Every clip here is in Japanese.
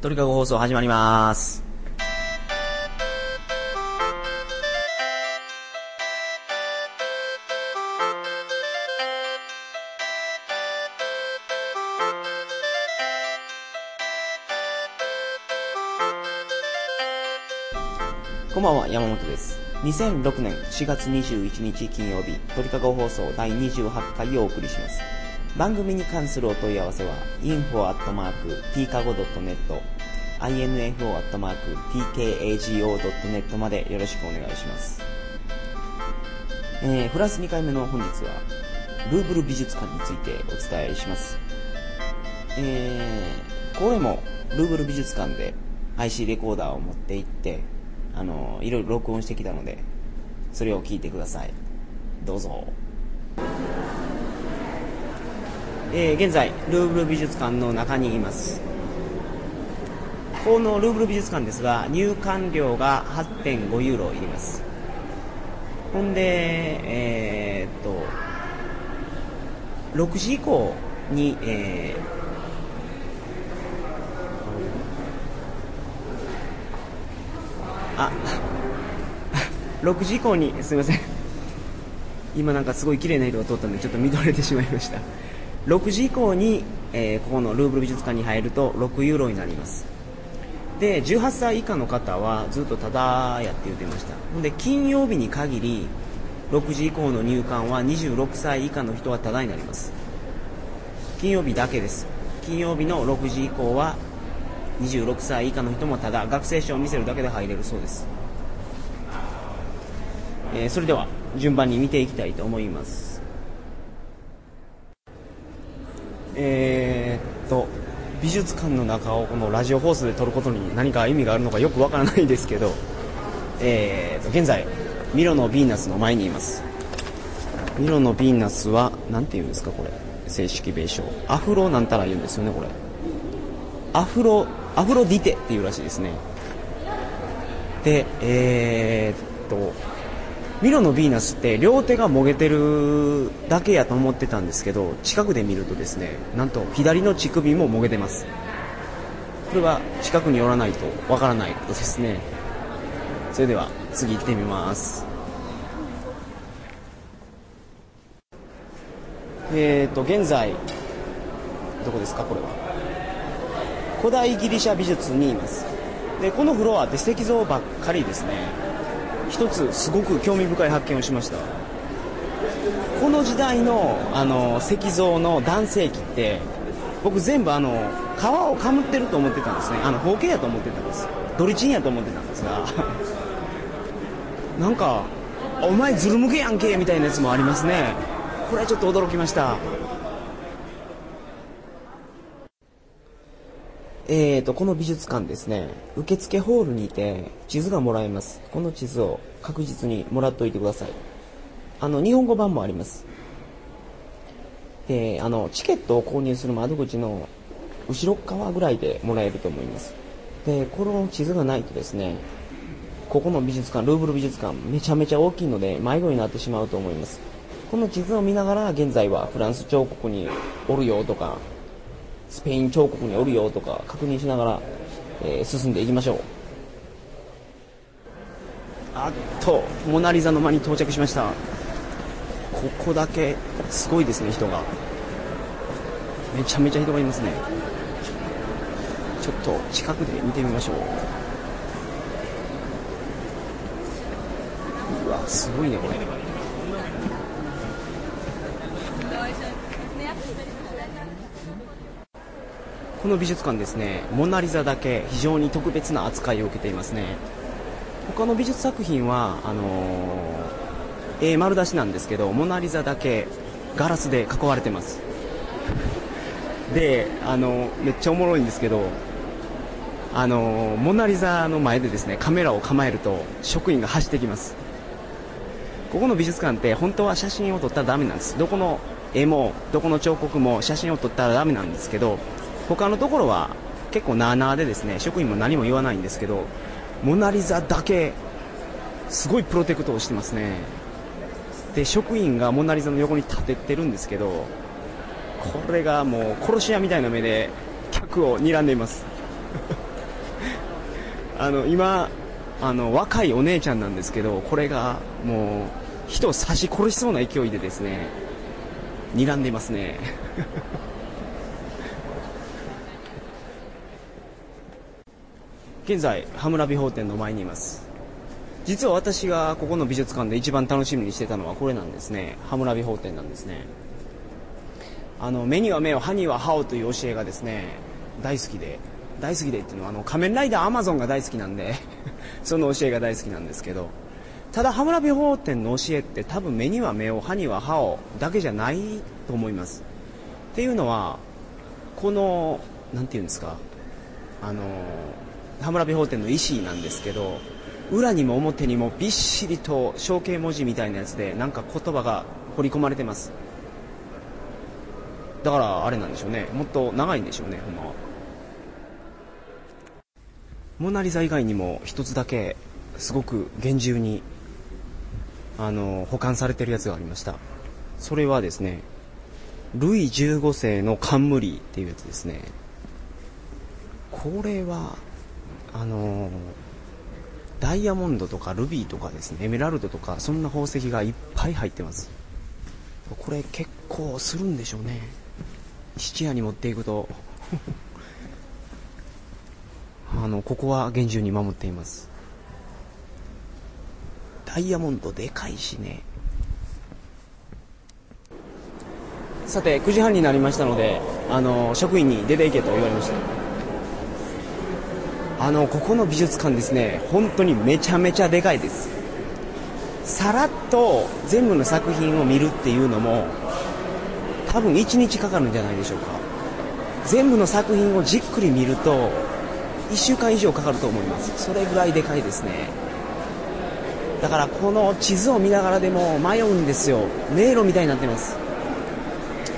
鳥かご放送始まります。こんばんは、山本です。2006年4月21日金曜日、鳥かご放送第28回をお送りします。番組に関するお問い合わせは、info.tkago.net、info.tkago.net までよろしくお願いします。えー、フランス2回目の本日は、ルーブル美術館についてお伝えします。えー、これもルーブル美術館で IC レコーダーを持って行って、あの、いろいろ録音してきたので、それを聞いてください。どうぞ。えー現在、ルーブル美術館の中にいます。このルーブル美術館ですが、入館料が8.5ユーロいります。ほんで、えーっと、6時以降に、えーあ、6時以降に、すみません。今なんかすごい綺麗な人が通ったんでちょっと見とれてしまいました。6時以降に、えーここのルーブル美術館に入ると6ユーロになります。で、18歳以下の方はずっとただやって言ってました。ほんで、金曜日に限り、6時以降の入館は26歳以下の人はただになります。金曜日だけです。金曜日の6時以降は26歳以下の人もただ学生証を見せるだけで入れるそうです、えーそれでは順番に見ていきたいと思いますえーっと美術館の中をこのラジオ放送で撮ることに何か意味があるのかよくわからないですけどえーと現在ミロのヴィーナスの前にいます。ミロのヴィーナスは何て言うんですかこれ。正式名称。アフロなんたら言うんですよねこれ。アフロ、アフロディテっていうらしいですね。で、えーっと、ミロのヴィーナスって両手がもげてるだけやと思ってたんですけど、近くで見るとですね、なんと左の乳首ももげてます。これは近くに寄らないとわからないことですね。それでは次行ってみます。えーっと、現在、どこですかこれは。古代ギリシャ美術にいますでこのフロアって石像ばっかりですね一つすごく興味深い発見をしました。この時代のあの石像の男性器って僕全部あの皮をかむってると思ってたんですね。あの包茎やと思ってたんです。ドリチンやと思ってたんですが。なんか「お前ズル向けやんけ」みたいなやつもありますね。これはちょっと驚きました。えーと、この美術館ですね、受付ホールにて地図がもらえます。この地図を確実にもらっておいてください。あの、日本語版もあります。で、あの、チケットを購入する窓口の後ろ側ぐらいでもらえると思います。で、この地図がないとですね、ここの美術館、ルーブル美術館、めちゃめちゃ大きいので迷子になってしまうと思います。この地図を見ながら、現在はフランス彫刻におるよとか、スペイン彫刻におるよとか確認しながら、えー進んでいきましょう。あっとモナ・リザの間に到着しました。ここだけすごいですね人が。めちゃめちゃ人がいますね。ちょっと近くで見てみましょう。うわすごいねこれ。この美術館ですね、モナ・リザだけ非常に特別な扱いを受けていますね。他の美術作品は、あのー、A 丸出しなんですけど、モナ・リザだけガラスで囲われてます。で、あのめっちゃおもろいんですけど、あのモナ・リザの前でですね、カメラを構えると職員が走ってきます。ここの美術館って本当は写真を撮ったらダメなんです。どこの絵も、どこの彫刻も写真を撮ったらダメなんですけど、他のところは結構なあなあでですね職員も何も言わないんですけどモナ・リザだけすごいプロテクトをしてますね。で職員がモナ・リザの横に立ててるんですけどこれがもう殺し屋みたいな目で客を睨んでいます。あの今あの若いお姉ちゃんなんですけどこれがもう人を刺し殺しそうな勢いでですね睨んでいますね。現在羽村美法店の前にいます。実は私がここの美術館で一番楽しみにしてたのはこれなんですね。羽村美法店なんですね。あの目には目を歯には歯をという教えがですね大好きで。大好きでっていうのはあの仮面ライダーアマゾンが大好きなんで その教えが大好きなんですけど。ただ羽村美法店の教えって多分目には目を歯には歯をだけじゃないと思います。っていうのはこの何て言うんですかあの羽村美法店の石なんですけど裏にも表にもびっしりと象形文字みたいなやつでなんか言葉が彫り込まれてます。だからあれなんでしょうね。もっと長いんでしょうねほんまは。モナ・リザ以外にも一つだけすごく厳重にあの保管されてるやつがありました。それはですねルイ15世の冠っていうやつですね。これはあのダイヤモンドとかルビーとかですねエメラルドとかそんな宝石がいっぱい入ってます。これ結構するんでしょうね。質屋に持っていくと。あのここは厳重に守っています。ダイヤモンドでかいしね。さて9時半になりましたのであの職員に出ていけと言われました。あのここの美術館ですね本当にめちゃめちゃでかいです。さらっと全部の作品を見るっていうのも多分1日かかるんじゃないでしょうか。全部の作品をじっくり見ると1週間以上かかると思います。それぐらいでかいですね。だからこの地図を見ながらでも迷うんですよ。迷路みたいになってます。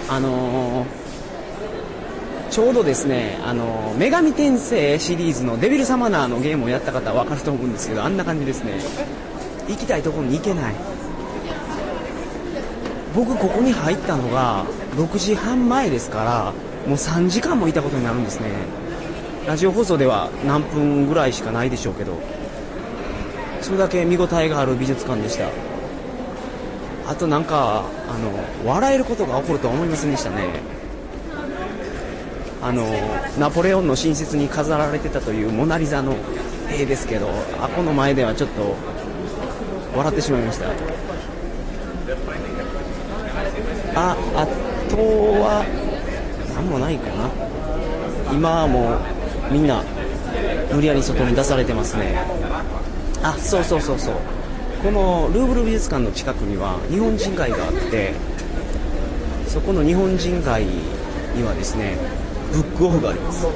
あのーちょうどですね、あの、女神転生シリーズのデビルサマナーのゲームをやった方は分かると思うんですけど、あんな感じですね。行きたいところに行けない。僕ここに入ったのが6時半前ですからもう3時間もいたことになるんですねラジオ放送では何分ぐらいしかないでしょうけどそれだけ見応えがある美術館でしたあとなんかあの笑えることが起こるとは思いませんでしたねあのナポレオンの寝室に飾られてたというモナ・リザの絵ですけどあこの前ではちょっと笑ってしまいました。ああとは何もないかな。今はもうみんな無理やり外に出されてますね。あそうそうそうそう。このルーブル美術館の近くには日本人街があってそこの日本人街にはですねブックオフがあります。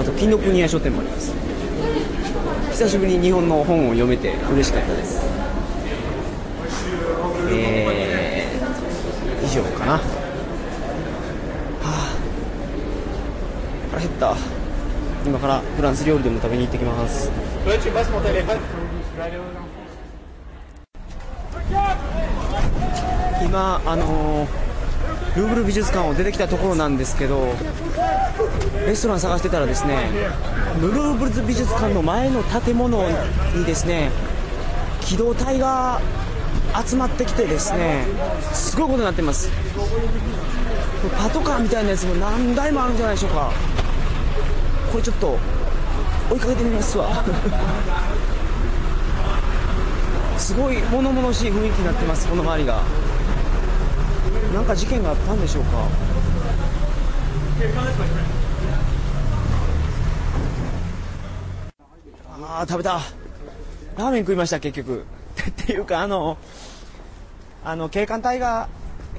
あと紀ノ国屋書店もあります。久しぶりに日本の本を読めて嬉しかったです。えー、以上かな。はあ。腹減った。今からフランス料理でも食べに行ってきます。今あのールーブル美術館を出てきたところなんですけどレストラン探してたらですねルーブル美術館の前の建物にですね機動隊が集まってきてですねすごいことになってます。パトカーみたいなやつも何台もあるんじゃないでしょうか。これちょっと追いかけてみますわ。すごい物々しい雰囲気になってますこの周りが。なんか事件があったんでしょうか？ああ食べた。ラーメン食いました結局。っていうかあのあの警官隊が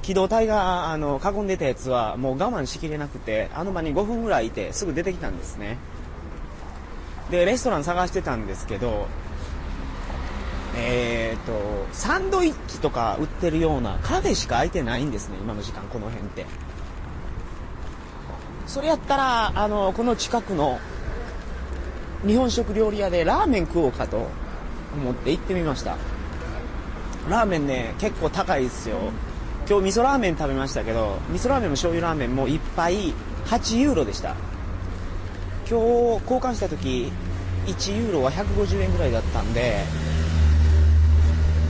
機動隊があの囲んでたやつはもう我慢しきれなくてあの場に5分ぐらいいてすぐ出てきたんですね。でレストラン探してたんですけどえーと、サンドイッチとか売ってるようなカフェしか空いてないんですね今の時間この辺って。それやったらあのこの近くの日本食料理屋でラーメン食おうかと思って行ってみました。ラーメンね結構高いですよ。今日味噌ラーメン食べましたけど味噌ラーメンも醤油ラーメンも1杯8ユーロでした。今日交換した時1ユーロは150円ぐらいだったんで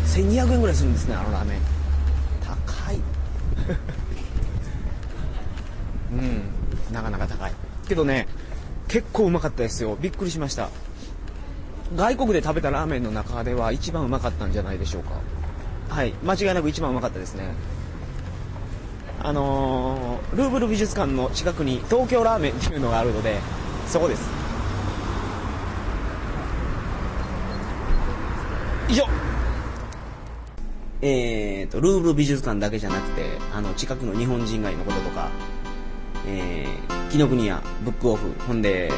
1200円ぐらいするんですねあのラーメン。高い。うん。なかなか高い。けどね結構うまかったですよ。びっくりしました。外国で食べたラーメンの中では一番うまかったんじゃないでしょうか。はい。間違いなく一番うまかったですね。あのー、ルーブル美術館の近くに東京ラーメンっていうのがあるのでそこです。以上。えーと、ルーブル美術館だけじゃなくて、あの、近くの日本人街のこととか、えー、紀ノ国屋、ブックオフ、ほんで、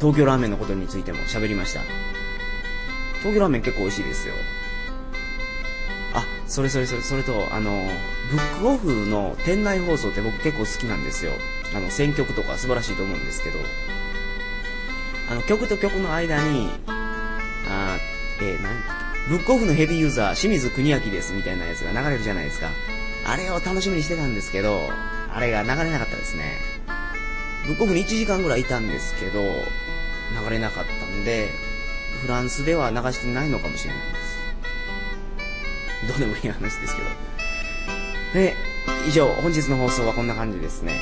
東京ラーメンのことについても喋りました。東京ラーメン結構美味しいですよ。あ、それそれそれ、それと、あの、ブックオフの店内放送って僕結構好きなんですよ。あの、選曲とか素晴らしいと思うんですけど、あの、曲と曲の間に、あえー、何ブックオフのヘビーユーザー、清水国明ですみたいなやつが流れるじゃないですか。あれを楽しみにしてたんですけど、あれが流れなかったですね。ブックオフに1時間ぐらいいたんですけど、流れなかったんで、フランスでは流してないのかもしれないです。どうでもいい話ですけど。で、以上、本日の放送はこんな感じですね。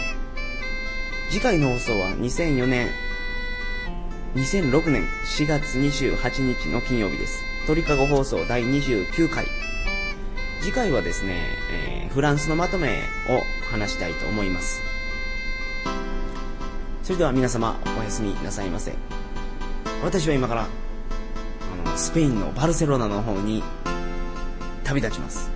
次回の放送は2004年、2006年4月28日の金曜日です。鳥かご放送第29回。次回はですね、えー、フランスのまとめを話したいと思います。それでは皆様おやすみなさいませ。私は今から、あの、スペインのバルセロナの方に旅立ちます。